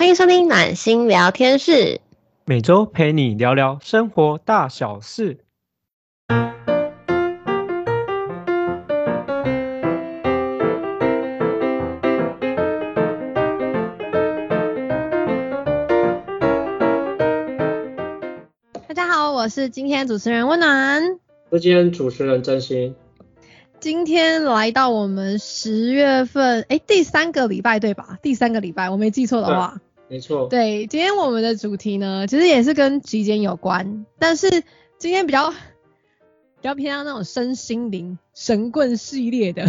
欢迎收听暖心聊天室，每周陪你聊聊生活大小事。大家好，我是今天主持人温暖，我是今天主持人真心。今天来到我们十月份，哎，第三个礼拜对吧？第三个礼拜，我没记错的话，没错。对，今天我们的主题呢，其实也是跟极简有关，但是今天比较比较偏向那种身心灵神棍系列的，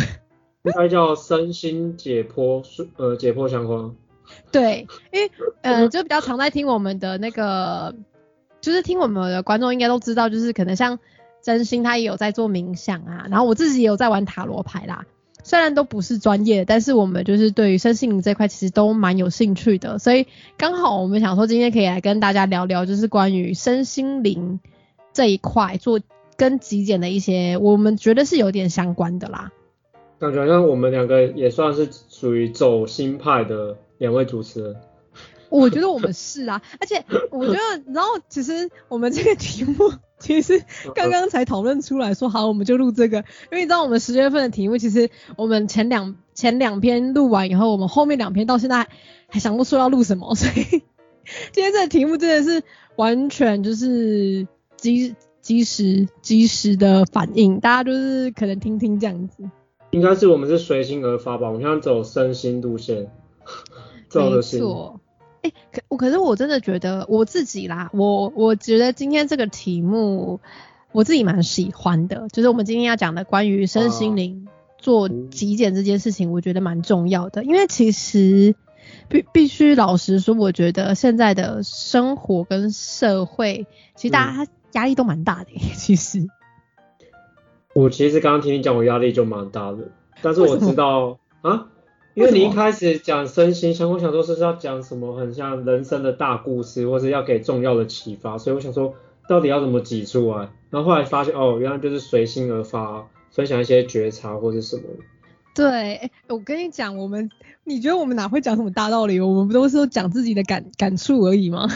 应该叫身心解剖，呃，解剖相关。对，因为呃，就比较常在听我们的那个，就是听我们的观众应该都知道，就是可能像。真心他也有在做冥想啊，然后我自己也有在玩塔罗牌啦。虽然都不是专业，但是我们就是对于身心灵这块其实都蛮有兴趣的，所以刚好我们想说今天可以来跟大家聊聊，就是关于身心灵这一块做跟极简的一些，我们觉得是有点相关的啦。感觉像我们两个也算是属于走心派的两位主持人。我觉得我们是啊，而且我觉得，然后其实我们这个题目其实刚刚才讨论出来说好，我们就录这个，因为你知道我们十月份的题目，其实我们前两前两篇录完以后，我们后面两篇到现在还想不出要录什么，所以 今天这个题目真的是完全就是及及时及时的反应，大家就是可能听听这样子。应该是我们是随心而发吧，我们现在走身心路线，没错。哎，可我可是我真的觉得我自己啦，我我觉得今天这个题目我自己蛮喜欢的，就是我们今天要讲的关于身心灵做极简这件事情，我觉得蛮重要的，因为其实必必须老实说，我觉得现在的生活跟社会，其实大家压力都蛮大的。其实，我其实刚刚听你讲，我压力就蛮大的，但是我知道啊。因为你一开始讲身心相关，想说是要讲什么很像人生的大故事，或是要给重要的启发，所以我想说到底要怎么挤出来，然后后来发现哦，原来就是随心而发，分享一些觉察或者什么。对，我跟你讲，我们你觉得我们哪会讲什么大道理？我们不都是讲自己的感感触而已吗？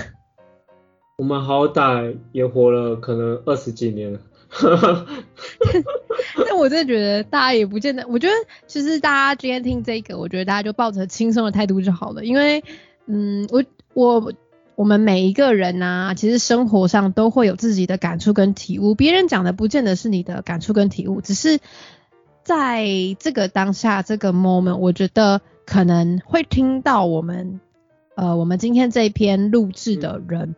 我们好歹也活了可能二十几年了。但我真的觉得大家也不见得，我觉得其实大家今天听这个，我觉得大家就抱着轻松的态度就好了，因为嗯，我我我们每一个人呐，其实生活上都会有自己的感触跟体悟，别人讲的不见得是你的感触跟体悟，只是在这个当下这个 moment，我觉得可能会听到我们呃我们今天这篇录制的人。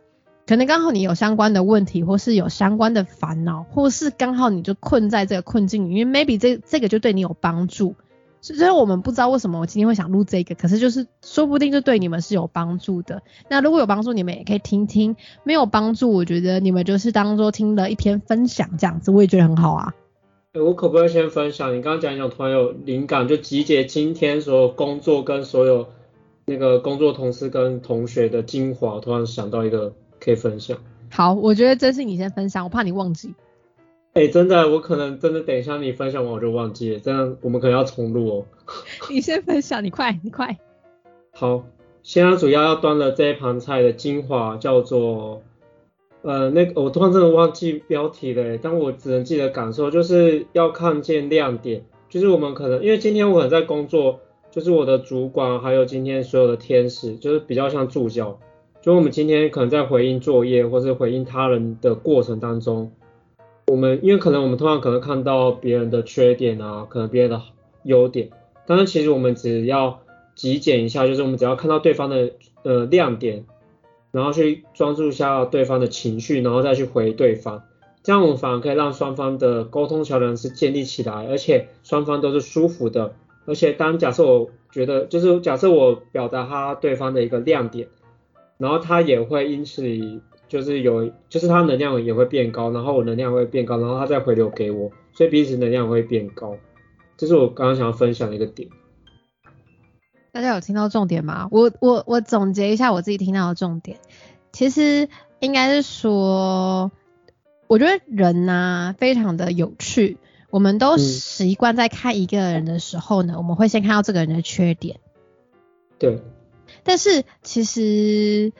可能刚好你有相关的问题，或是有相关的烦恼，或是刚好你就困在这个困境里，因为 maybe 这这个就对你有帮助。所以我们不知道为什么我今天会想录这个，可是就是说不定就对你们是有帮助的。那如果有帮助，你们也可以听听；没有帮助，我觉得你们就是当做听了一篇分享这样子，我也觉得很好啊。我可不可以先分享？你刚刚讲讲，突然有灵感，就集结今天所有工作跟所有那个工作同事跟同学的精华，突然想到一个。可以分享。好，我觉得真是你先分享，我怕你忘记。哎，真的，我可能真的等一下你分享完我就忘记了，这样我们可能要重录哦。你先分享，你快，你快。好，现在主要要端的这一盘菜的精华叫做，呃，那个我突然真的忘记标题了，但我只能记得感受，就是要看见亮点，就是我们可能因为今天我可能在工作，就是我的主管还有今天所有的天使，就是比较像助教。就我们今天可能在回应作业或是回应他人的过程当中，我们因为可能我们通常可能看到别人的缺点啊，可能别人的优点，但是其实我们只要极简一下，就是我们只要看到对方的呃亮点，然后去专注一下对方的情绪，然后再去回对方，这样我们反而可以让双方的沟通桥梁是建立起来，而且双方都是舒服的，而且当假设我觉得就是假设我表达他对方的一个亮点。然后他也会因此就是有，就是他能量也会变高，然后我能量会变高，然后他再回流给我，所以彼此能量会变高。这是我刚刚想要分享的一个点。大家有听到重点吗？我我我总结一下我自己听到的重点，其实应该是说，我觉得人呐非常的有趣，我们都习惯在看一个人的时候呢，我们会先看到这个人的缺点。对。但是其实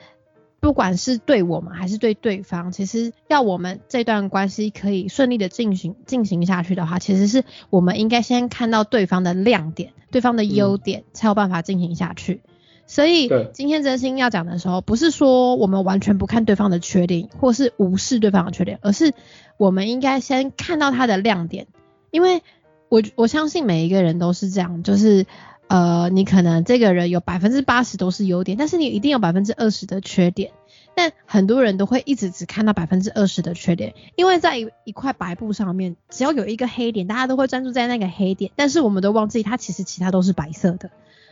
不管是对我们还是对对方，其实要我们这段关系可以顺利的进行进行下去的话，其实是我们应该先看到对方的亮点、对方的优点，才有办法进行下去。所以今天真心要讲的时候，不是说我们完全不看对方的缺点，或是无视对方的缺点，而是我们应该先看到他的亮点，因为我我相信每一个人都是这样，就是呃，你可能这个人有百分之八十都是优点，但是你一定有百分之二十的缺点。但很多人都会一直只看到百分之二十的缺点，因为在一一块白布上面，只要有一个黑点，大家都会专注在那个黑点，但是我们都忘记它其实其他都是白色的。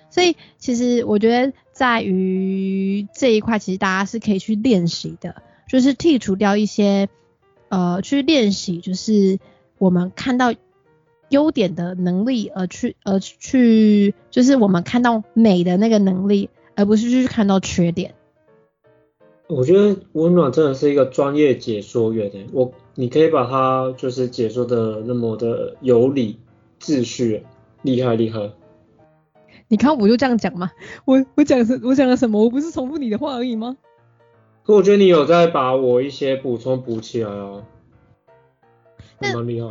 所以其实我觉得在于这一块，其实大家是可以去练习的，就是剔除掉一些呃，去练习，就是我们看到优点的能力，而去而去，就是我们看到美的那个能力，而不是去看到缺点。我觉得温暖真的是一个专业解说员诶，我你可以把它就是解说的那么的有理秩序，厉害厉害。你看我就这样讲嘛，我我讲是，我讲了什么？我不是重复你的话而已吗？可我觉得你有在把我一些补充补起来啊，但蛮厉害。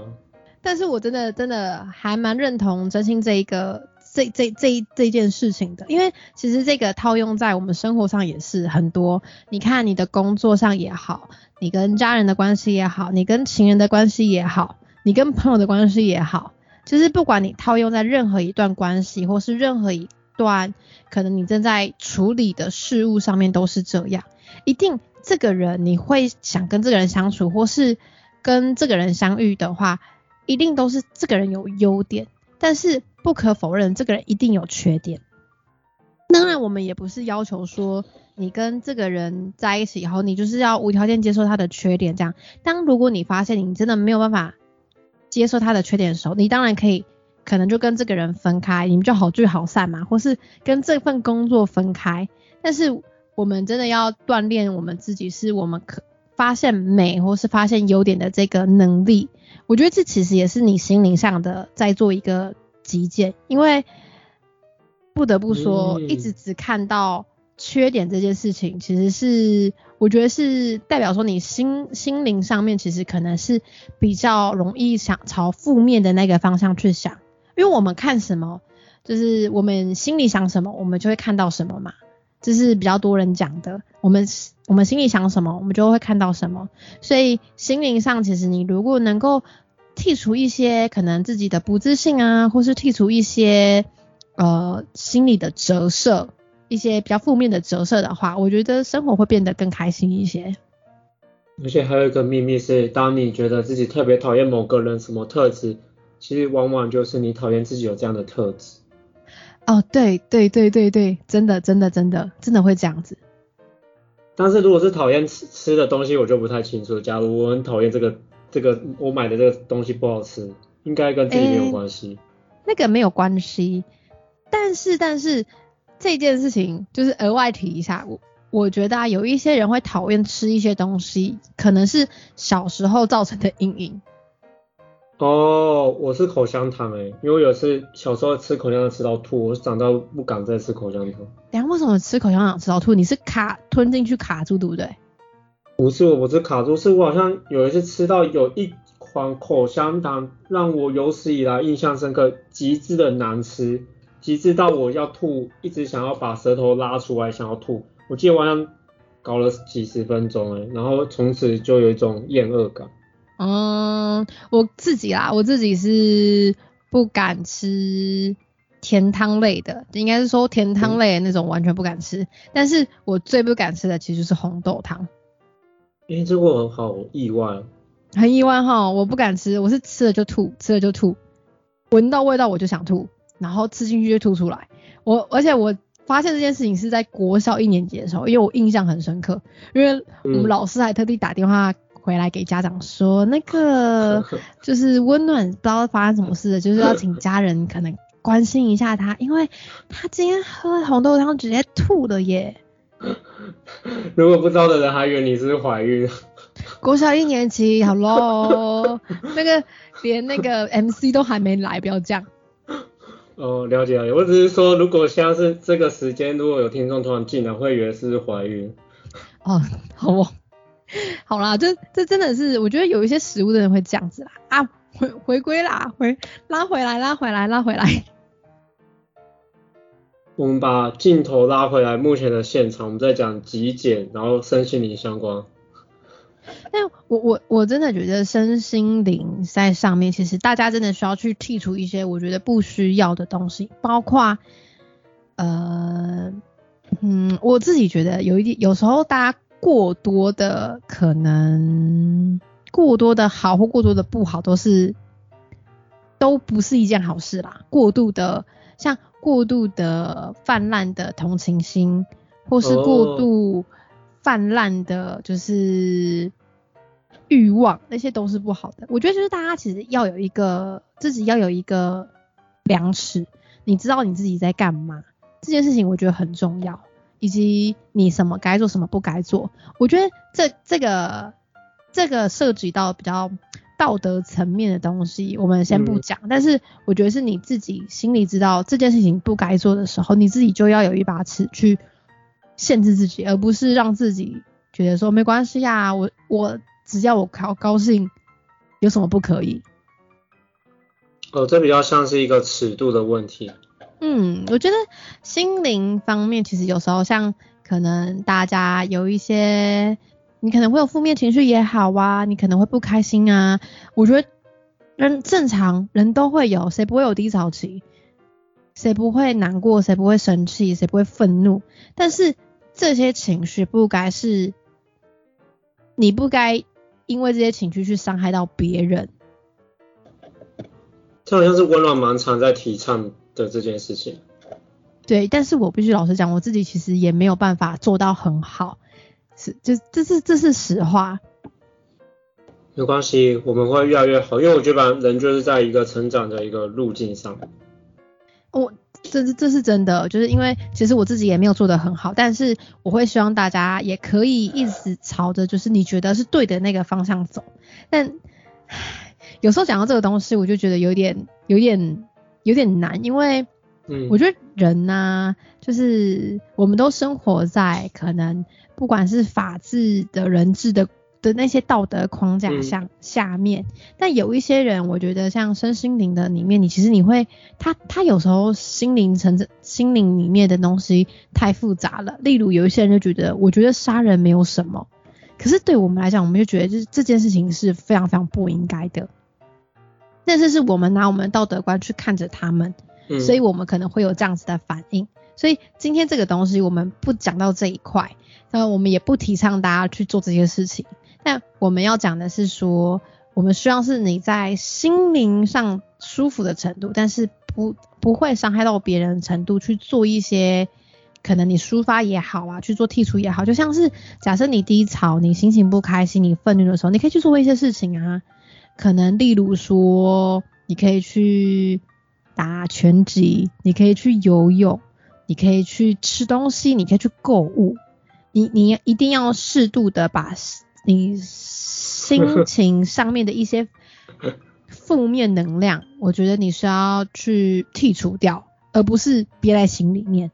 但是我真的真的还蛮认同真心这一个这这这一这件事情的，因为其实这个套用在我们生活上也是很多。你看你的工作上也好，你跟家人的关系也好，你跟情人的关系也好，你跟朋友的关系也好，就是不管你套用在任何一段关系，或是任何一段可能你正在处理的事物上面都是这样。一定这个人你会想跟这个人相处，或是跟这个人相遇的话，一定都是这个人有优点，但是不可否认，这个人一定有缺点。当然，我们也不是要求说你跟这个人在一起以后，你就是要无条件接受他的缺点。这样，当如果你发现你真的没有办法接受他的缺点的时候，你当然可以可能就跟这个人分开，你们就好聚好散嘛，或是跟这份工作分开。但是我们真的要锻炼我们自己，是我们可发现美或是发现优点的这个能力。我觉得这其实也是你心灵上的在做一个极简，因为不得不说，嗯一直只看到缺点这件事情，其实是我觉得是代表说你心心灵上面其实可能是比较容易想朝负面的那个方向去想，因为我们看什么，就是我们心里想什么，我们就会看到什么嘛。这是比较多人讲的，我们我们心里想什么，我们就会看到什么。所以心灵上，其实你如果能够剔除一些可能自己的不自信啊，或是剔除一些呃心理的折射，一些比较负面的折射的话，我觉得生活会变得更开心一些。而且还有一个秘密是，当你觉得自己特别讨厌某个人什么特质，其实往往就是你讨厌自己有这样的特质。哦，对对对对对，真的真的真的真的会这样子。但是如果是讨厌吃吃的东西，我就不太清楚。假如我很讨厌这个这个我买的这个东西不好吃，应该跟自己没有关系。那个没有关系，但是但是这件事情就是额外提一下，我我觉得啊，有一些人会讨厌吃一些东西，可能是小时候造成的阴影。哦，我是口香糖诶，因为我有次小时候吃口香糖吃到吐，我长大不敢再吃口香糖。等一下为什么吃口香糖吃到吐？你是卡吞进去卡住，对不对？不是我，我是卡住，是我好像有一次吃到有一款口香糖，让我有史以来印象深刻，极致的难吃，极致到我要吐，一直想要把舌头拉出来，想要吐。我记得我好像搞了几十分钟诶，然后从此就有一种厌恶感。嗯，我自己啦，我自己是不敢吃甜汤类的，应该是说甜汤类的那种完全不敢吃。但是我最不敢吃的其实就是红豆汤，诶，这个我好意外哦。很意外哈，我不敢吃，我是吃了就吐，吃了就吐，闻到味道我就想吐，然后吃进去就吐出来。我而且我发现这件事情是在国小一年级的时候，因为我印象很深刻，因为我们嗯老师还特地打电话回来给家长说，那个 就是温暖不知道发生什么事了，就是要请家人可能关心一下他，因为他今天喝红豆汤直接吐了耶。如果不知道的人还以为你是怀孕。国小一年级，好喽，那个连那个 MC 都还没来，不要这样。哦，了解了解。我只是说，如果像是这个时间，如果有听众突然进来，会以为是怀孕。哦，好哦，好啦，这这真的是，我觉得有一些食物的人会这样子啦。啊，回回归啦，回拉回来，拉回来，拉回来。我们把镜头拉回来，目前的现场，我们在讲极简，然后身心灵相关。但我我我真的觉得身心灵在上面，其实大家真的需要去剔除一些我觉得不需要的东西，包括呃嗯，我自己觉得有一点，有时候大家过多的可能过多的好或过多的不好，都是都不是一件好事啦。过度的像。过度的泛滥的同情心，或是过度泛滥的，就是欲望，那些都是不好的。我觉得就是大家其实要有一个自己要有一个量尺，你知道你自己在干嘛，这件事情我觉得很重要，以及你什么该做，什么不该做。我觉得这这个这个涉及到比较。道德层面的东西我们先不讲，但是我觉得是你自己心里知道这件事情不该做的时候，你自己就要有一把尺去限制自己，而不是让自己觉得说没关系呀，我我只要我高高兴，有什么不可以？哦，这比较像是一个尺度的问题。嗯，我觉得心灵方面其实有时候像可能大家有一些。你可能会有负面情绪也好啊，你可能会不开心啊。我觉得人正常人都会有，谁不会有低潮期？谁不会难过？谁不会生气？谁不会愤怒？但是这些情绪不该是，你不该因为这些情绪去伤害到别人。这好像是温暖蛮常在提倡的这件事情。对，但是我必须老实讲，我自己其实也没有办法做到很好。是，就这是这是实话。没关系，我们会越来越好，因为我觉得人就是在一个成长的一个路径上。我这是这是真的，就是因为其实我自己也没有做得很好，但是我会希望大家也可以一直朝着就是你觉得是对的那个方向走。但有时候讲到这个东西，我就觉得有点有点有点难，因为。嗯，我觉得人呢，就是我们都生活在可能不管是法治的人治的的那些道德框架下下面，但有一些人，我觉得像身心灵的里面，你其实你会他他有时候心灵层心灵里面的东西太复杂了。例如有一些人就觉得，我觉得杀人没有什么，可是对我们来讲，我们就觉得就是这件事情是非常非常不应该的。但是是我们拿我们的道德观去看着他们。所以我们可能会有这样子的反应，所以今天这个东西我们不讲到这一块，那我们也不提倡大家去做这些事情。但我们要讲的是说，我们希望是你在心灵上舒服的程度，但是不不会伤害到别人程度去做一些可能你抒发也好啊，去做剔除也好，就像是假设你低潮、你心情不开心、你愤怒的时候，你可以去做一些事情啊，可能例如说你可以去。打拳击，你可以去游泳，你可以去吃东西，你可以去购物。你你一定要适度的把你心情上面的一些负面能量，我觉得你是要去剔除掉，而不是憋在心里面。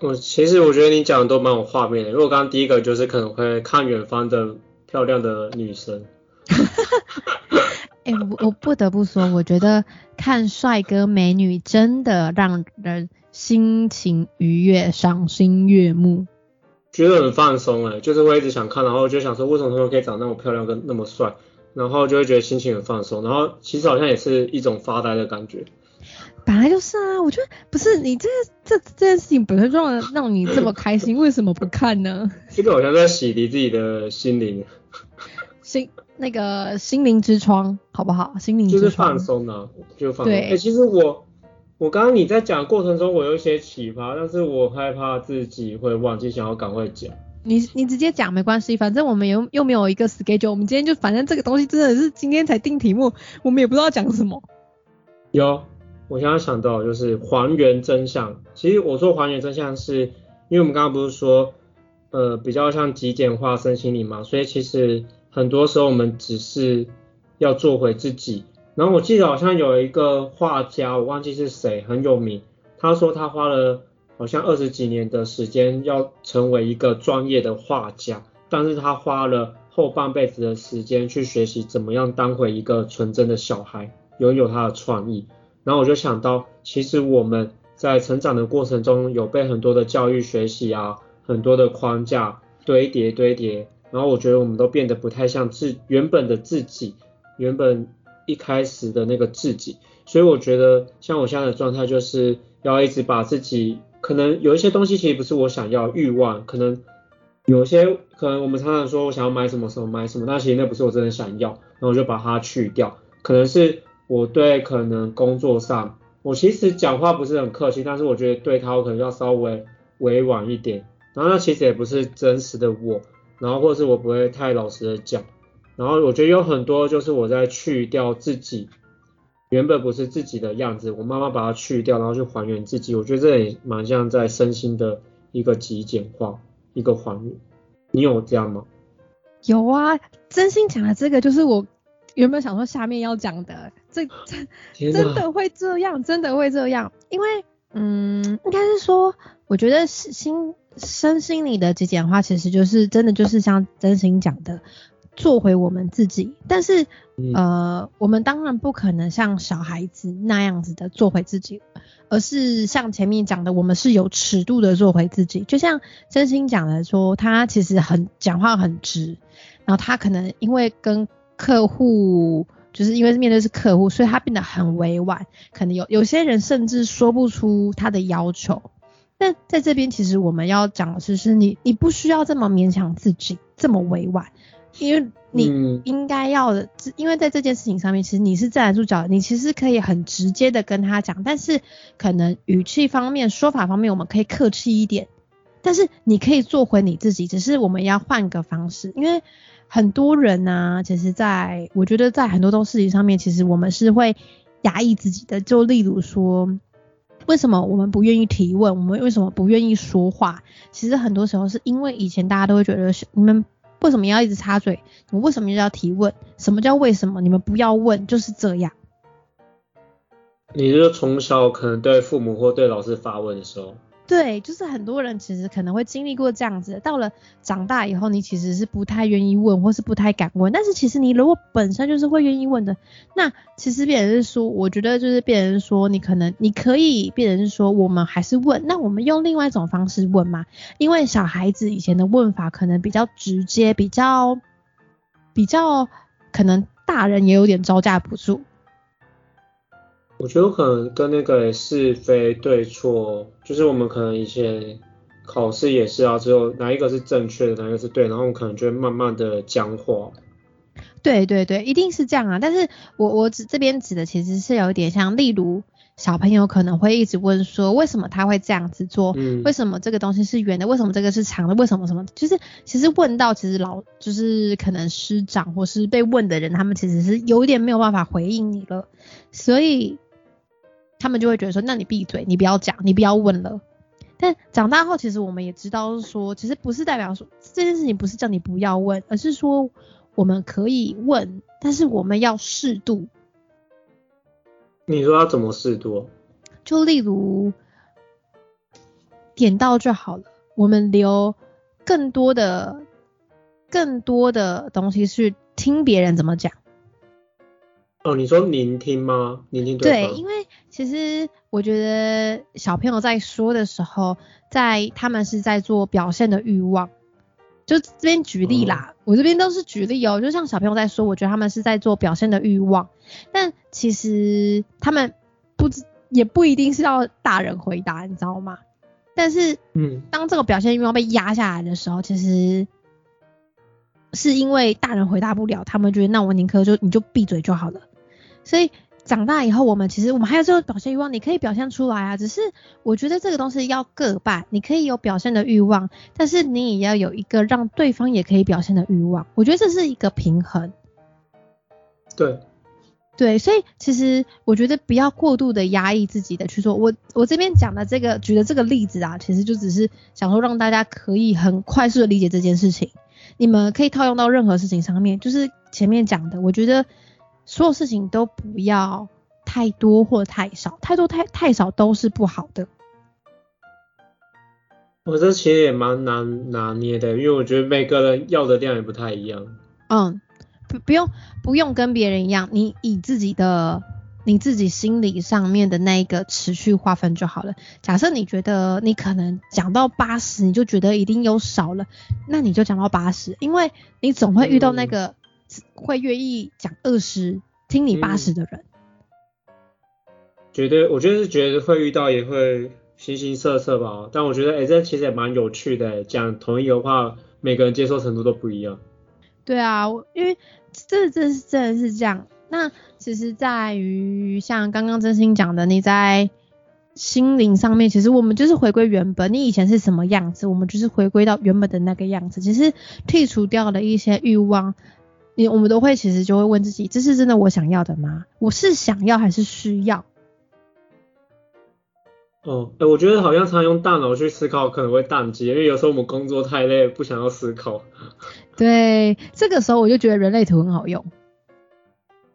我其实我觉得你讲的都蛮有画面的。如果刚刚第一个就是可能会看远方的漂亮的女生。哎，我我不得不说，我觉得看帅哥美女真的让人心情愉悦、赏心悦目，觉得很放松哎，就是会一直想看，然后就想说为什么他们可以长那么漂亮跟那么帅，然后就会觉得心情很放松，然后其实好像也是一种发呆的感觉。本来就是啊，我觉得不是你这这这件事情本身让让你这么开心，为什么不看呢？这个好像在洗涤自己的心灵。心。那个心灵之窗，好不好？心灵就是放松的，就放松。对，哎，其实我我刚刚你在讲过程中，我有一些启发，但是我害怕自己会忘记，想要赶快讲。你你直接讲没关系，反正我们又又没有一个 schedule，我们今天就反正这个东西真的是今天才定题目，我们也不知道讲什么。有，我现在想到就是还原真相。其实我说还原真相，是因为我们刚刚不是说，呃，比较像极简化身心灵嘛，所以其实。很多时候我们只是要做回自己，然后我记得好像有一个画家，我忘记是谁，很有名。他说他花了好像二十几年的时间要成为一个专业的画家，但是他花了后半辈子的时间去学习怎么样当回一个纯真的小孩，拥有他的创意。然后我就想到，其实我们在成长的过程中有被很多的教育学习啊，很多的框架堆叠堆叠，然后我觉得我们都变得不太像自原本的自己，原本一开始的那个自己。所以我觉得像我现在的状态就是要一直把自己，可能有一些东西其实不是我想要欲望，可能有些可能我们常常说我想要买什么什么买什么，但其实那不是我真的想要，然后我就把它去掉，可能是。我对可能工作上，我其实讲话不是很客气，但是我觉得对他我可能要稍微委婉一点。然后那其实也不是真实的我，然后或是我不会太老实的讲。然后我觉得有很多就是我在去掉自己原本不是自己的样子，我慢慢把它去掉，然后去还原自己。我觉得这也蛮像在身心的一个极简化，一个还原。你有这样吗？有啊，真心讲的这个就是我。原本想说下面要讲的，这真真的会这样，真的会这样，因为嗯，应该是说，我觉得心身心里的极简化，其实就是真的就是像真心讲的，做回我们自己。但是呃，我们当然不可能像小孩子那样子的做回自己，而是像前面讲的，我们是有尺度的做回自己。就像真心讲的说，他其实很讲话很直，然后他可能因为跟客户就是因为面对是客户，所以他变得很委婉，可能有有些人甚至说不出他的要求。但在这边，其实我们要讲的是，是你你不需要这么勉强自己，这么委婉，因为你应该要的，因为在这件事情上面，其实你是自然主角，你其实可以很直接的跟他讲，但是可能语气方面、说法方面，我们可以客气一点，但是你可以做回你自己，只是我们要换个方式，因为。很多人呢，其实在我觉得在很多东事情上面，其实我们是会压抑自己的。就例如说，为什么我们不愿意提问？我们为什么不愿意说话？其实很多时候是因为以前大家都会觉得，你们为什么要一直插嘴？你为什么要提问？什么叫为什么？你们不要问，就是这样。你是从小可能对父母或对老师发问的时候？对，就是很多人其实可能会经历过这样子，到了长大以后，你其实是不太愿意问，或是不太敢问。但是其实你如果本身就是会愿意问的，那其实别人是说，我觉得就是别人说你可能你可以，别人说我们还是问，那我们用另外一种方式问嘛，因为小孩子以前的问法可能比较直接，比较比较可能大人也有点招架不住。我觉得可能跟那个是非对错，就是我们可能以前考试也是啊，只有哪一个是正确的，哪一个是对，然后可能就会慢慢的僵化。对对对，一定是这样啊。但是我我指这边指的其实是有一点像，例如小朋友可能会一直问说，为什么他会这样子做？嗯。为什么这个东西是圆的？为什么这个是长的？为什么什么？就是其实问到其实老就是可能师长或是被问的人，他们其实是有点没有办法回应你了，所以。他们就会觉得说，那你闭嘴，你不要讲，你不要问了。但长大后，其实我们也知道说，其实不是代表说这件事情不是叫你不要问，而是说我们可以问，但是我们要适度。你说要怎么适度？就例如点到就好了，我们留更多的、更多的东西去听别人怎么讲。哦，你说聆听吗？聆听对对，因为其实我觉得小朋友在说的时候，在他们是在做表现的欲望。就这边举例啦，我这边都是举例哦。就像小朋友在说，我觉得他们是在做表现的欲望，但其实他们不知也不一定是要大人回答，你知道吗？但是，嗯，当这个表现欲望被压下来的时候，其实。是因为大人回答不了，他们觉得那我宁可就你就闭嘴就好了。所以长大以后，我们其实我们还有这个表现欲望，你可以表现出来啊。只是我觉得这个东西要各半，你可以有表现的欲望，但是你也要有一个让对方也可以表现的欲望。我觉得这是一个平衡。对，对，所以其实我觉得不要过度的压抑自己的去做。我我这边讲的这个举的这个例子啊，其实就只是想说让大家可以很快速的理解这件事情。你们可以套用到任何事情上面，就是前面讲的，我觉得所有事情都不要太多或太少，太多太太少都是不好的。我这其实也蛮难拿捏的，因为我觉得每个人要的量也不太一样。嗯，不不用不用跟别人一样，你以自己的你自己心理上面的那一个持续划分就好了。假设你觉得你可能讲到八十，你就觉得一定有少了，那你就讲到八十，因为你总会遇到那个会愿意讲二十听你八十的人。绝对，我觉得是觉得会遇到，也会。形形色色吧，但我觉得哎，这其实也蛮有趣的。讲同一个话，每个人接受程度都不一样。对啊，因为这这是真的是这样。那其实在于像刚刚真心讲的，你在心灵上面，其实我们就是回归原本。你以前是什么样子，我们就是回归到原本的那个样子。其实剔除掉了一些欲望，你我们都会其实就会问自己：这是真的我想要的吗？我是想要还是需要？哦，哎，我觉得好像常用大脑去思考可能会宕机，因为有时候我们工作太累，不想要思考。对，这个时候我就觉得人类图很好用。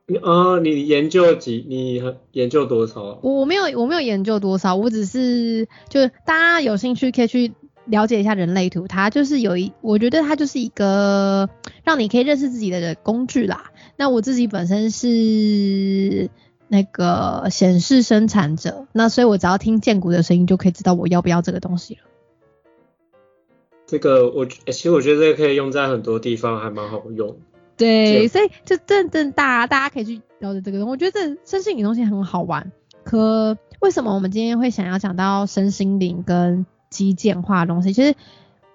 你啊，你研究几？你研究多少？我我没有，我没有研究多少，我只是就大家有兴趣可以去了解一下人类图，它就是有一，我觉得它就是一个让你可以认识自己的工具啦。那我自己本身是。那个显示生产者，那所以我只要听剑骨的声音就可以知道我要不要这个东西了。这个我其实我觉得这个可以用在很多地方，还蛮好用。对，所以就真正大家大家可以去了解这个东西。我觉得这身心灵东西很好玩。可为什么我们今天会想要讲到身心灵跟基建化的东西？其实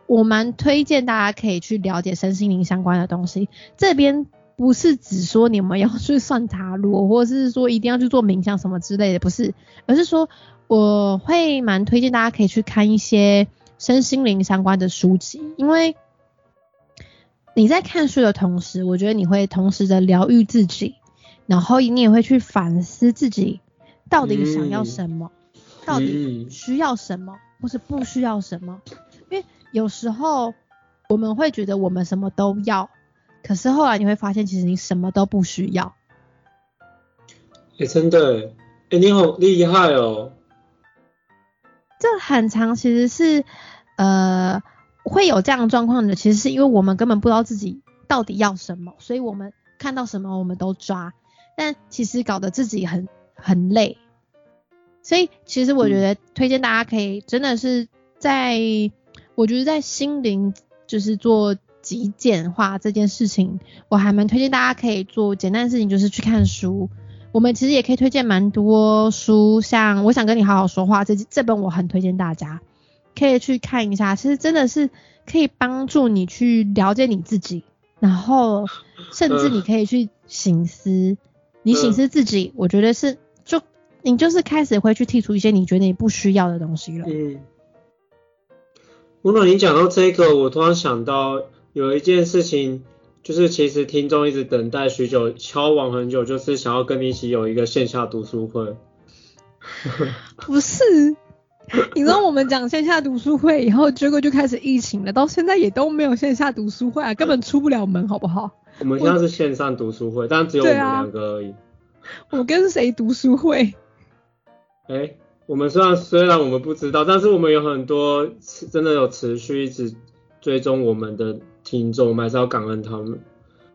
我蛮推荐大家可以去了解身心灵相关的东西。这边。不是只说你们要去算塔罗，或者是说一定要去做冥想什么之类的，不是，而是说我会蛮推荐大家可以去看一些身心灵相关的书籍，因为你在看书的同时，我觉得你会同时的疗愈自己，然后你也会去反思自己到底想要什么，到底需要什么，或是不需要什么，因为有时候我们会觉得我们什么都要。可是后来你会发现，其实你什么都不需要。哎，真的，哎，你好厉害哦。这很长，其实是呃会有这样的状况的。其实是因为我们根本不知道自己到底要什么，所以我们看到什么我们都抓，但其实搞得自己很很累。所以其实我觉得推荐大家可以真的是在，我觉得在心灵就是做。极简化这件事情，我还蛮推荐大家可以做简单的事情，就是去看书。我们其实也可以推荐蛮多书，像我想跟你好好说话这这本，我很推荐大家可以去看一下。其实真的是可以帮助你去了解你自己，然后甚至你可以去醒思，你醒思自己，我觉得是就你就是开始会去剔除一些你觉得你不需要的东西了。嗯，吴总，你讲到这个，我突然想到。有一件事情，就是其实听众一直等待许久，敲完很久，就是想要跟你一起有一个线下读书会。不是，你知道我们讲线下读书会以后，结果就开始疫情了，到现在也都没有线下读书会啊，根本出不了门，好不好？我们现在是线上读书会，但只有我们两个而已。我跟谁读书会？哎，我们虽然虽然我们不知道，但是我们有很多真的有持续一直追踪我们的。听众，我们还是要感恩他们。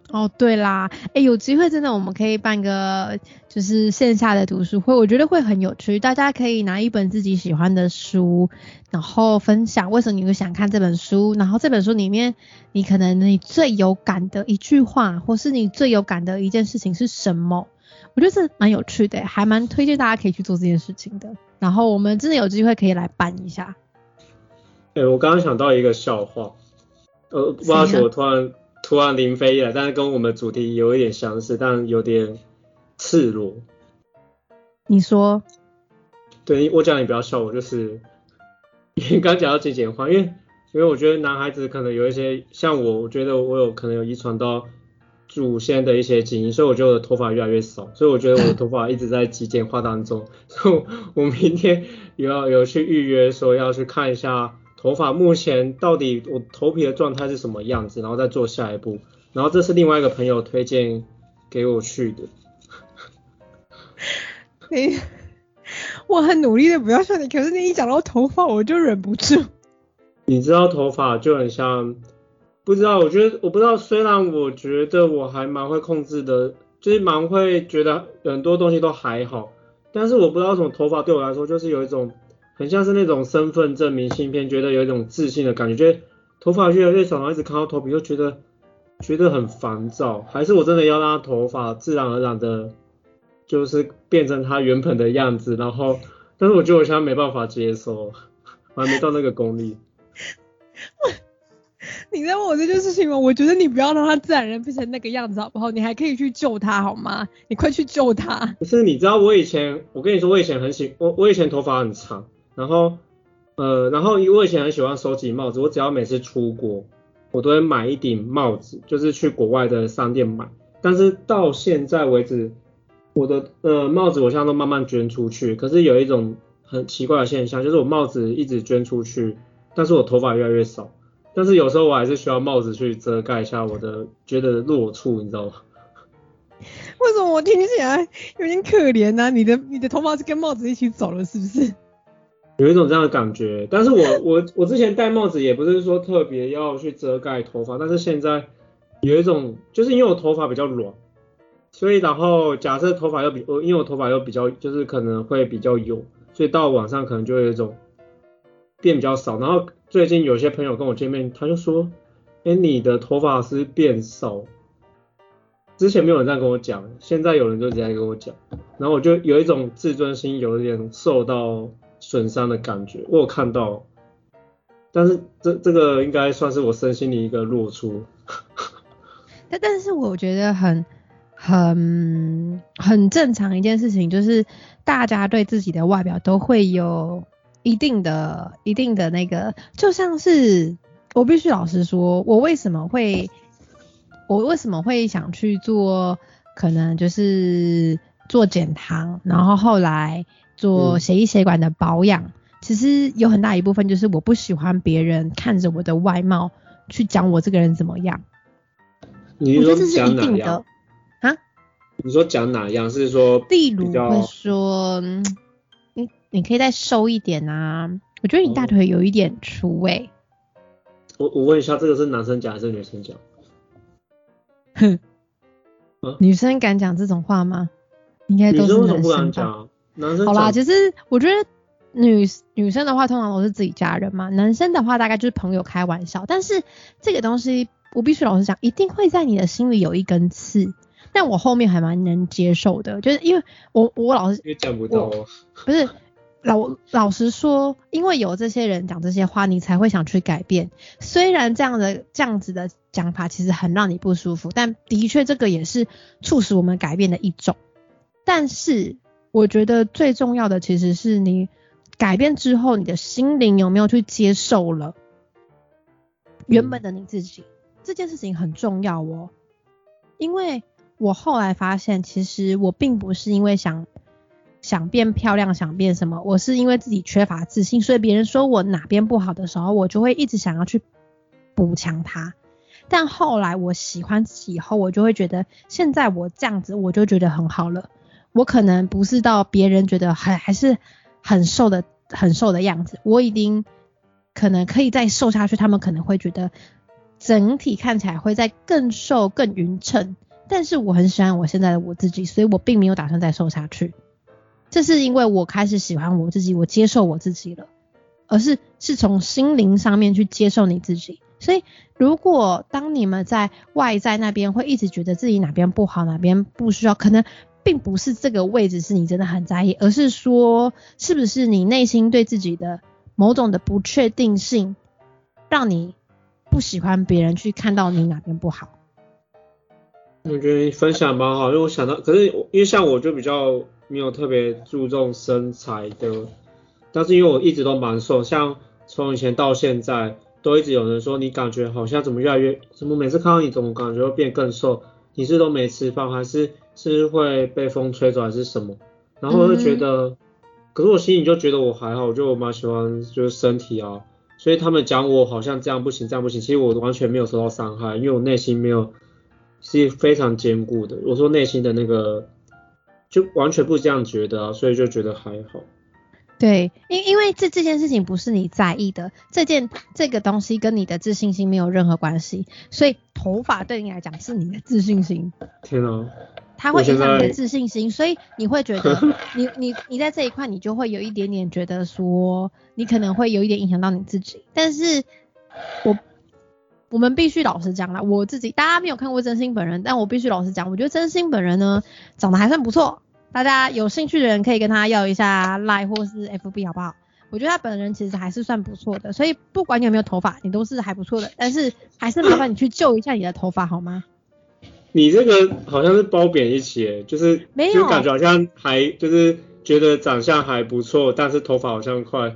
哦，对啦，哎，有机会真的我们可以办个就是线下的读书会，我觉得会很有趣。大家可以拿一本自己喜欢的书，然后分享为什么你会想看这本书，然后这本书里面你可能你最有感的一句话，或是你最有感的一件事情是什么？我觉得这蛮有趣的，还蛮推荐大家可以去做这件事情的。然后我们真的有机会可以来办一下。哎，我刚刚想到一个笑话。呃，不知道什么突然突然临飞了，但是跟我们主题有一点相似，但有点赤裸。你说？对，我讲你不要笑我，就是 你刚讲到极简化，因为因为我觉得男孩子可能有一些像我，我觉得我有可能有遗传到祖先的一些基因，所以我觉得我的头发越来越少，所以我觉得我的头发一直在极简化当中。所以我明天有要有去预约，说要去看一下。头发目前到底我头皮的状态是什么样子，然后再做下一步。然后这是另外一个朋友推荐给我去的，你，我很努力的不要笑你，可是你一讲到头发，我就忍不住。你知道头发就很像，不知道，我觉得我不知道，虽然我觉得我还蛮会控制的，就是蛮会觉得很多东西都还好，但是我不知道为什么头发对我来说就是有一种很像是那种身份证明信片，觉得有一种自信的感觉，觉得头发越来越少，然后一直看到头皮就觉得觉得很烦躁，还是我真的要让头发自然而然的，就是变成它原本的样子，然后，但是我觉得我现在没办法接受，我还没到那个功力。你在问我这件事情吗？我觉得你不要让他自然人变成那个样子好不好？你还可以去救他好吗？你快去救他！不是，你知道我以前，我跟你说，我以前很喜，我我以前头发很长，然后呃，然后我以前很喜欢收集帽子，我只要每次出国，我都会买一顶帽子，就是去国外的商店买。但是到现在为止，我的呃帽子我现在都慢慢捐出去。可是有一种很奇怪的现象，就是我帽子一直捐出去。但是我头发越来越少，但是有时候我还是需要帽子去遮盖一下我的觉得弱处，你知道吗？为什么我听起来有点可怜呢？你的你的头发是跟帽子一起走了，是不是？有一种这样的感觉。但是我我我之前戴帽子也不是说特别要去遮盖头发，但是现在有一种就是因为我头发比较软，所以然后假设头发又比我因为我头发又比较就是可能会比较油，所以到晚上可能就会有一种。变比较少，然后最近有些朋友跟我见面，他就说：“哎，你的头发是变少。”之前没有人这样跟我讲，现在有人就直接跟我讲，然后我就有一种自尊心有点受到损伤的感觉。我有看到，但是这这个应该算是我身心的一个露出。但但是我觉得很很很正常一件事情，就是大家对自己的外表都会有。一定的，一定的那个，就像是我必须老实说，我为什么会，我为什么会想去做，可能就是做减糖，然后后来做血液血管的保养，其实有很大一部分就是我不喜欢别人看着我的外貌去讲我这个人怎么样。你说讲哪样？啊？你说讲哪样？是说，例如会说。你可以再瘦一点啊！我觉得你大腿有一点粗诶。我我问一下，这个是男生讲还是女生讲？哼，女生敢讲这种话吗？应该都是男生讲。男生好啦，其实我觉得女女生的话通常都是自己家人嘛，男生的话大概就是朋友开玩笑。但是这个东西我必须老实讲，一定会在你的心里有一根刺。但我后面还蛮能接受的，就是因为我我老是也讲不到，不是。老老实说，因为有这些人讲这些话，你才会想去改变。虽然这样的这样子的讲法其实很让你不舒服，但的确这个也是促使我们改变的一种。但是我觉得最重要的其实是你改变之后，你的心灵有没有去接受了原本的你自己，这件事情很重要哦。因为我后来发现，其实我并不是因为想。想变漂亮，想变什么？我是因为自己缺乏自信，所以别人说我哪边不好的时候，我就会一直想要去补强它。但后来我喜欢自己以后，我就会觉得现在我这样子，我就觉得很好了。我可能不是到别人觉得还还是很瘦的很瘦的样子，我已经可能可以再瘦下去。他们可能会觉得整体看起来会再更瘦更匀称，但是我很喜欢我现在的我自己，所以我并没有打算再瘦下去。这是因为我开始喜欢我自己，我接受我自己了，而是是从心灵上面去接受你自己。所以，如果当你们在外在那边会一直觉得自己哪边不好，哪边不需要，可能并不是这个位置是你真的很在意，而是说是不是你内心对自己的某种的不确定性，让你不喜欢别人去看到你哪边不好。我觉得分享蛮好，因为我想到，可是因为像我就比较。没有特别注重身材的，但是因为我一直都蛮瘦，像从以前到现在，都一直有人说你感觉好像怎么越来越，怎么每次看到你怎么感觉会变更瘦？你是都没吃饭，还是是会被风吹走，还是什么？然后就觉得，可是我心里就觉得我还好，我就蛮喜欢就是身体啊，所以他们讲我好像这样不行，这样不行，其实我完全没有受到伤害，因为我内心没有是非常坚固的。我说内心的那个。就完全不这样觉得啊，所以就觉得还好。对，因因为这这件事情不是你在意的，这件这个东西跟你的自信心没有任何关系，所以头发对你来讲是你的自信心。天啊！它会影响你的自信心，所以你会觉得 你你你在这一块你就会有一点点觉得说你可能会有一点影响到你自己，但是我我们必须老实讲啦，我自己大家没有看过真心本人，但我必须老实讲，我觉得真心本人呢长得还算不错。大家有兴趣的人可以跟他要一下 Line 或是 FB 好不好？我觉得他本人其实还是算不错的，所以不管你有没有头发，你都是还不错的。但是还是麻烦你去救一下你的头发好吗？你这个好像是褒贬一起，就是没有，就感觉好像还就是觉得长相还不错，但是头发好像快。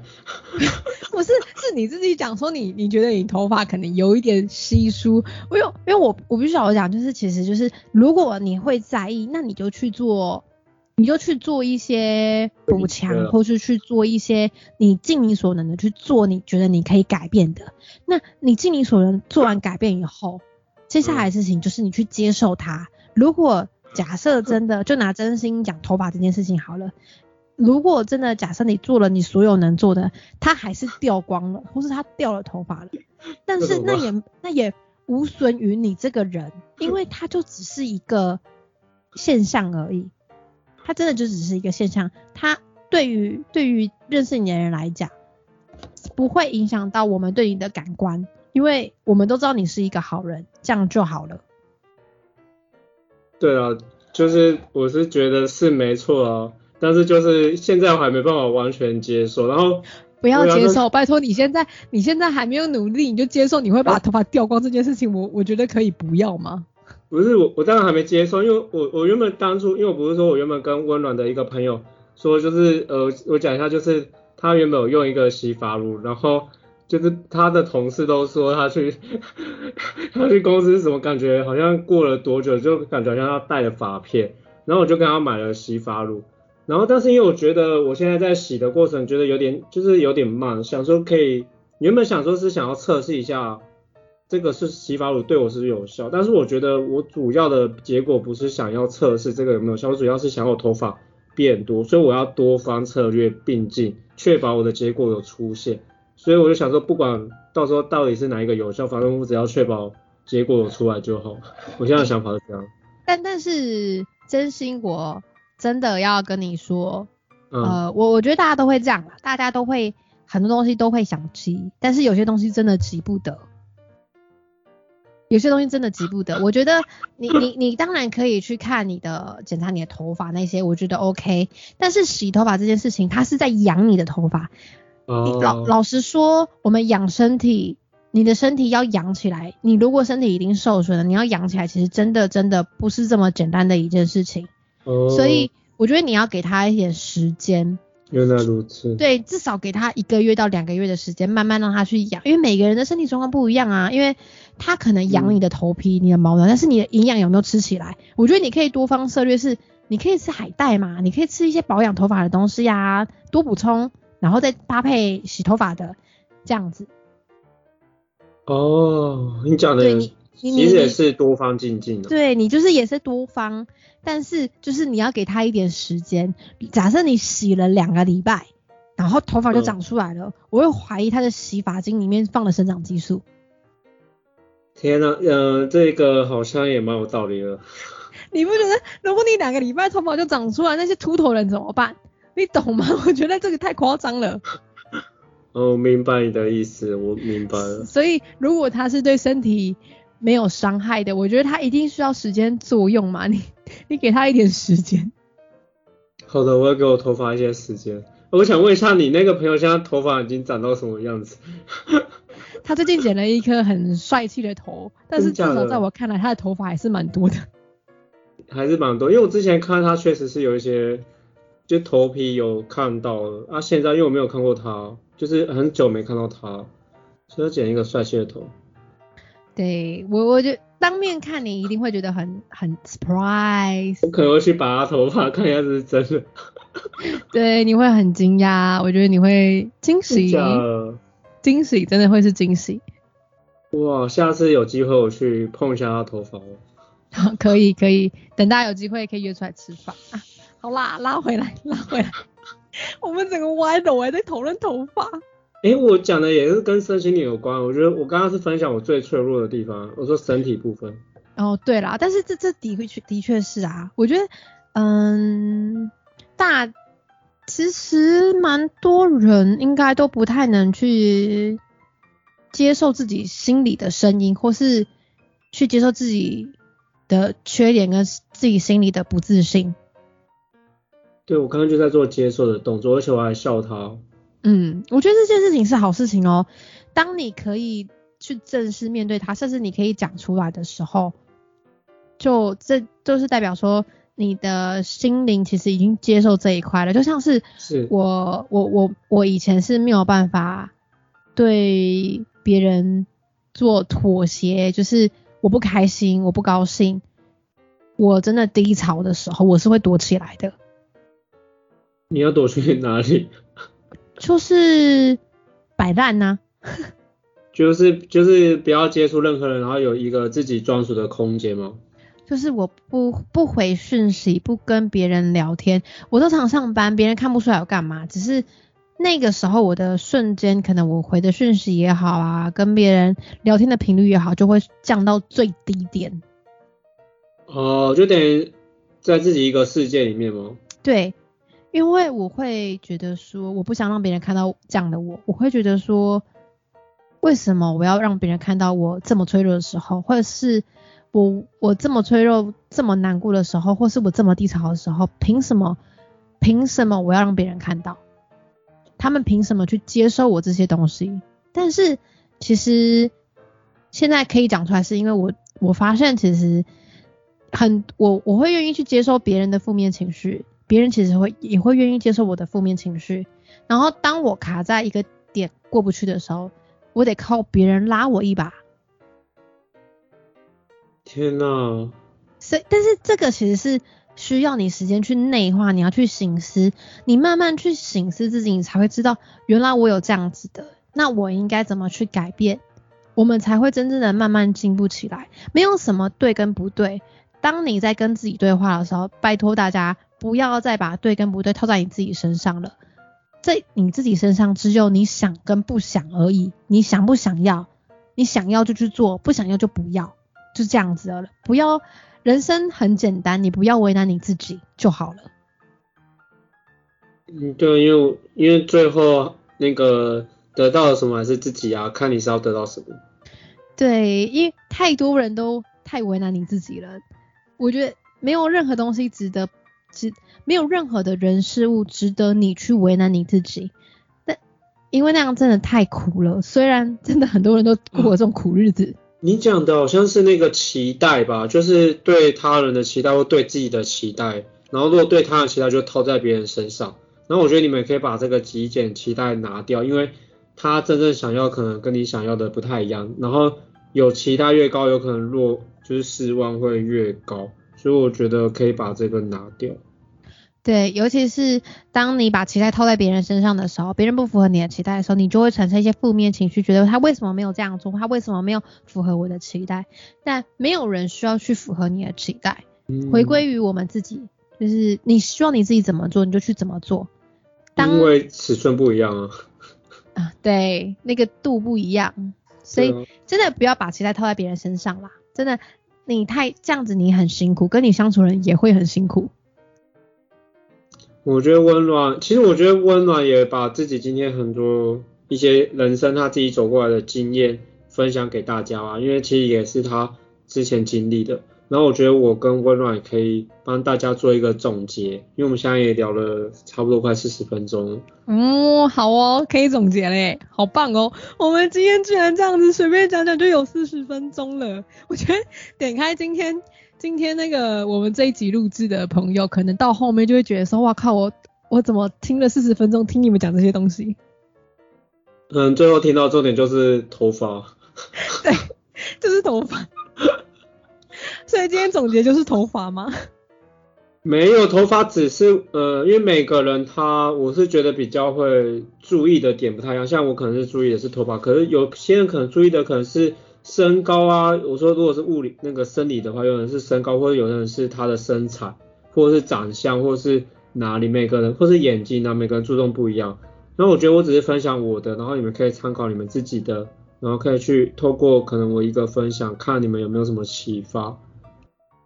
不是，是你自己讲说你你觉得你头发可能有一点稀疏。我有，因为我我必须要讲，就是其实就是如果你会在意，那你就去做。你就去做一些补强，或是去做一些你尽你所能的去做，你觉得你可以改变的。那你尽你所能做完改变以后，接下来的事情就是你去接受它。如果假设真的就拿真心讲头发这件事情好了，如果真的假设你做了你所有能做的，它还是掉光了，或是它掉了头发了，但是那也那也无损于你这个人，因为它就只是一个现象而已。它真的就只是一个现象，它对于对于认识你的人来讲，不会影响到我们对你的感官，因为我们都知道你是一个好人，这样就好了。对啊，就是我是觉得是没错啊，但是就是现在我还没办法完全接受，然后不要接受，拜托你现在你现在还没有努力，你就接受你会把头发掉光这件事情，我我觉得可以不要吗？不是我，我当然还没接受，因为我我原本当初，因为我不是说我原本跟温暖的一个朋友说，就是呃，我讲一下，就是他原本有用一个洗发露，然后就是他的同事都说他去 他去公司什么感觉好像过了多久就感觉好像要带了发片，然后我就跟他买了洗发露，然后但是因为我觉得我现在在洗的过程觉得有点就是有点慢，想说可以原本想说是想要测试一下。这个是洗发乳对我是有效，但是我觉得我主要的结果不是想要测试这个有没有效，我主要是想要头发变多，所以我要多方策略并进，确保我的结果有出现。所以我就想说，不管到时候到底是哪一个有效，反正我只要确保结果有出来就好。我现在的想法是这样。但但是真心我真的要跟你说，呃，我我觉得大家都会这样，大家都会很多东西都会想急，但是有些东西真的急不得。有些东西真的急不得，我觉得你你你当然可以去看你的检查你的头发那些，我觉得 OK。但是洗头发这件事情，它是在养你的头发。老老实说，我们养身体，你的身体要养起来，你如果身体已经受损了，你要养起来，其实真的真的不是这么简单的一件事情。所以我觉得你要给他一点时间。原来如此。对，至少给他一个月到两个月的时间，慢慢让他去养，因为每个人的身体状况不一样啊。因为他可能养你的头皮、你的毛囊，但是你的营养有没有吃起来？我觉得你可以多方策略，是你可以吃海带嘛，你可以吃一些保养头发的东西呀，多补充，然后再搭配洗头发的这样子。哦，你讲的其实也是多方进进的。对你就是也是多方。但是就是你要给他一点时间。假设你洗了两个礼拜，然后头发就长出来了，我会怀疑他的洗发精里面放了生长激素。天呐，嗯，这个好像也蛮有道理的。你不觉得，如果你两个礼拜头发就长出来，那些秃头人怎么办？你懂吗？我觉得这个太夸张了。哦，明白你的意思，我明白了。所以如果他是对身体。没有伤害的，我觉得他一定需要时间作用嘛，你你给他一点时间。好的，我要给我头发一些时间。我想问一下，你那个朋友现在头发已经长到什么样子？他最近剪了一颗很帅气的头，但是至少在我看来，他的头发还是蛮多的。还是蛮多，因为我之前看他确实是有一些，就头皮有看到了啊。现在因为我没有看过他，就是很久没看到他，所以剪一个帅气的头。对我，我就当面看你一定会觉得很很 surprise。我可能会去拔头发看一下是真的。对，你会很惊讶，我觉得你会惊喜。惊喜真的会是惊喜。哇，下次有机会我去碰一下他头发哦。好，可以可以，等大家有机会可以约出来吃饭啊。好啦，拉回来，拉回来。我们整个歪的，我还在讨论头发。哎，我讲的也是跟身心灵有关。我觉得我刚刚是分享我最脆弱的地方，我说身体部分。哦，对啦，但是这这的确的确是啊，我觉得，嗯，大其实蛮多人应该都不太能去接受自己心里的声音，或是去接受自己的缺点跟自己心里的不自信。对，我刚刚就在做接受的动作，而且我还笑他。嗯，我觉得这件事情是好事情哦。当你可以去正式面对它，甚至你可以讲出来的时候，就这就是代表说你的心灵其实已经接受这一块了。就像是我我我我以前是没有办法对别人做妥协，就是我不开心，我不高兴，我真的低潮的时候，我是会躲起来的。你要躲去哪里？就是摆烂呐，就是就是不要接触任何人，然后有一个自己专属的空间吗？就是我不不回讯息，不跟别人聊天，我都常上班，别人看不出来我干嘛，只是那个时候我的瞬间，可能我回的讯息也好啊，跟别人聊天的频率也好，就会降到最低点。哦，就等于在自己一个世界里面吗？对。因为我会觉得说，我不想让别人看到这样的我。我会觉得说，为什么我要让别人看到我这么脆弱的时候，或者是我我这么脆弱、这么难过的时候，或是我这么低潮的时候，凭什么？凭什么我要让别人看到？他们凭什么去接受我这些东西？但是其实现在可以讲出来，是因为我我发现其实很我我会愿意去接受别人的负面情绪。别人其实会也会愿意接受我的负面情绪，然后当我卡在一个点过不去的时候，我得靠别人拉我一把。天哪！所以，但是这个其实是需要你时间去内化，你要去醒思，你慢慢去醒思自己，你才会知道原来我有这样子的，那我应该怎么去改变，我们才会真正的慢慢进步起来。没有什么对跟不对，当你在跟自己对话的时候，拜托大家。不要再把对跟不对套在你自己身上了，在你自己身上只有你想跟不想而已。你想不想要？你想要就去做，不想要就不要，就这样子了。不要，人生很简单，你不要为难你自己就好了。嗯，对，因为因为最后那个得到了什么还是自己啊，看你是要得到什么。对，因为太多人都太为难你自己了，我觉得没有任何东西值得。值没有任何的人事物值得你去为难你自己，但因为那样真的太苦了。虽然真的很多人都过这种苦日子。你讲的好像是那个期待吧，就是对他人的期待或对自己的期待，然后如果对他人期待就套在别人身上。然后我觉得你们可以把这个极简期待拿掉，因为他真正想要可能跟你想要的不太一样。然后有期待越高，有可能落就是失望会越高。所以我觉得可以把这个拿掉。对，尤其是当你把期待套在别人身上的时候，别人不符合你的期待的时候，你就会产生一些负面情绪，觉得他为什么没有这样做，他为什么没有符合我的期待？但没有人需要去符合你的期待，回归于我们自己，就是你希望你自己怎么做，你就去怎么做。因为尺寸不一样啊。啊，对，那个度不一样，所以真的不要把期待套在别人身上啦，真的。你太这样子，你很辛苦，跟你相处人也会很辛苦。我觉得温暖，其实我觉得温暖也把自己今天很多一些人生他自己走过来的经验分享给大家啊，因为其实也是他之前经历的。然后我觉得我跟温暖也可以帮大家做一个总结，因为我们现在也聊了差不多快四十分钟。嗯，好哦，可以总结嘞，好棒哦！我们今天居然这样子随便讲讲就有四十分钟了。我觉得点开今天今天那个我们这一集录制的朋友，可能到后面就会觉得说，哇靠，我我怎么听了四十分钟听你们讲这些东西？嗯，最后听到重点就是头发。对，就是头发。所以今天总结就是头发吗？没有，头发只是呃，因为每个人他，我是觉得比较会注意的点不太一样。像我可能是注意的是头发，可是有些人可能注意的可能是身高啊。我说如果是物理那个生理的话，有人是身高，或者有人是他的身材。或者是长相，或者是哪里每个人，或是眼睛啊，每个人注重不一样。然后我觉得我只是分享我的，然后你们可以参考你们自己的，然后可以去透过可能我一个分享，看你们有没有什么启发。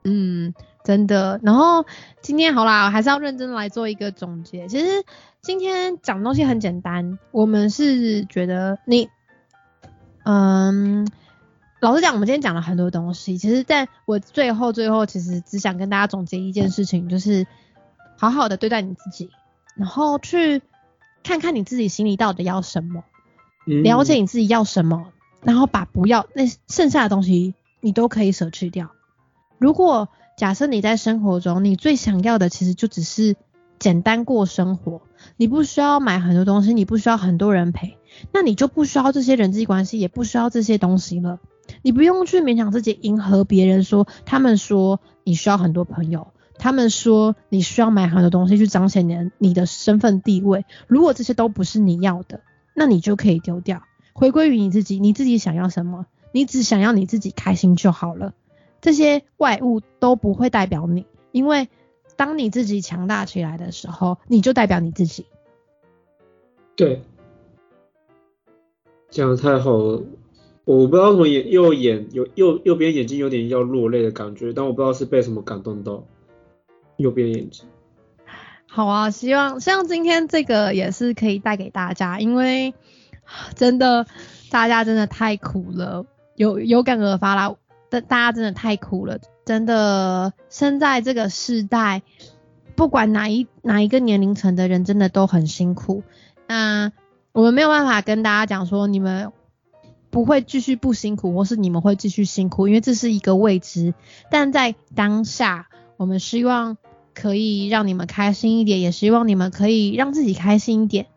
嗯，真的。然后今天好啦，我还是要认真来做一个总结。其实今天讲东西很简单，我们是觉得你，嗯，老实讲，我们今天讲了很多东西。其实在我最后最后，其实只想跟大家总结一件事情，就是好好的对待你自己，然后去看看你自己心里到底要什么，了解你自己要什么，然后把不要那剩下的东西，你都可以舍去掉。如果假设你在生活中，你最想要的其实就只是简单过生活，你不需要买很多东西，你不需要很多人陪，那你就不需要这些人际关系，也不需要这些东西了。你不用去勉强自己迎合别人，说他们说你需要很多朋友，他们说你需要买很多东西去彰显你你的身份地位。如果这些都不是你要的，那你就可以丢掉，回归于你自己，你自己想要什么，你只想要你自己开心就好了。这些外物都不会代表你，因为当你自己强大起来的时候，你就代表你自己。对，讲的太好了，我不知道什么眼右眼有右右边眼睛有点要落泪的感觉，但我不知道是被什么感动到，右边眼睛。好啊，希望希望今天这个也是可以带给大家，因为真的大家真的太苦了，有有感而发啦。大家真的太苦了，真的生在这个世代，不管哪一哪一个年龄层的人，真的都很辛苦。那我们没有办法跟大家讲说你们不会继续不辛苦，或是你们会继续辛苦，因为这是一个未知。但在当下，我们希望可以让你们开心一点，也希望你们可以让自己开心一点。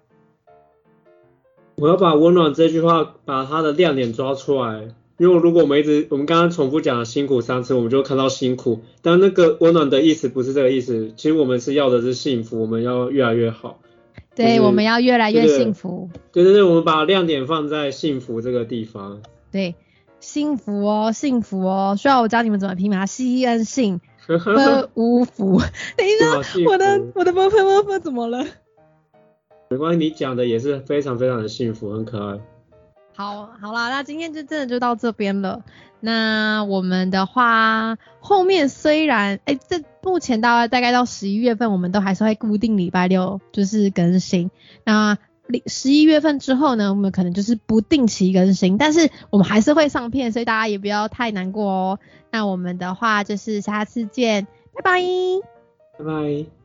我要把温暖这句话，把它的亮点抓出来。因为如果我们一直我们刚刚重复讲了辛苦三次，我们就看到辛苦，但那个温暖的意思不是这个意思。其实我们是要的是幸福，我们要越来越好。对，我们要越来越幸福。对对对，我们把亮点放在幸福这个地方。对，幸福哦，幸福哦。需要我教你们怎么拼吗？西恩幸，呵无福。等一下，我的我的波波波波怎么了？没关系，你讲的也是非常非常的幸福，很可爱。好，好啦，那今天就真的就到这边了。那我们的话，后面虽然，哎，这目前大概大概到十一月份，我们都还是会固定礼拜六就是更新。那十一月份之后呢，我们可能就是不定期更新，但是我们还是会上片，所以大家也不要太难过哦。那我们的话就是下次见，拜拜，拜拜。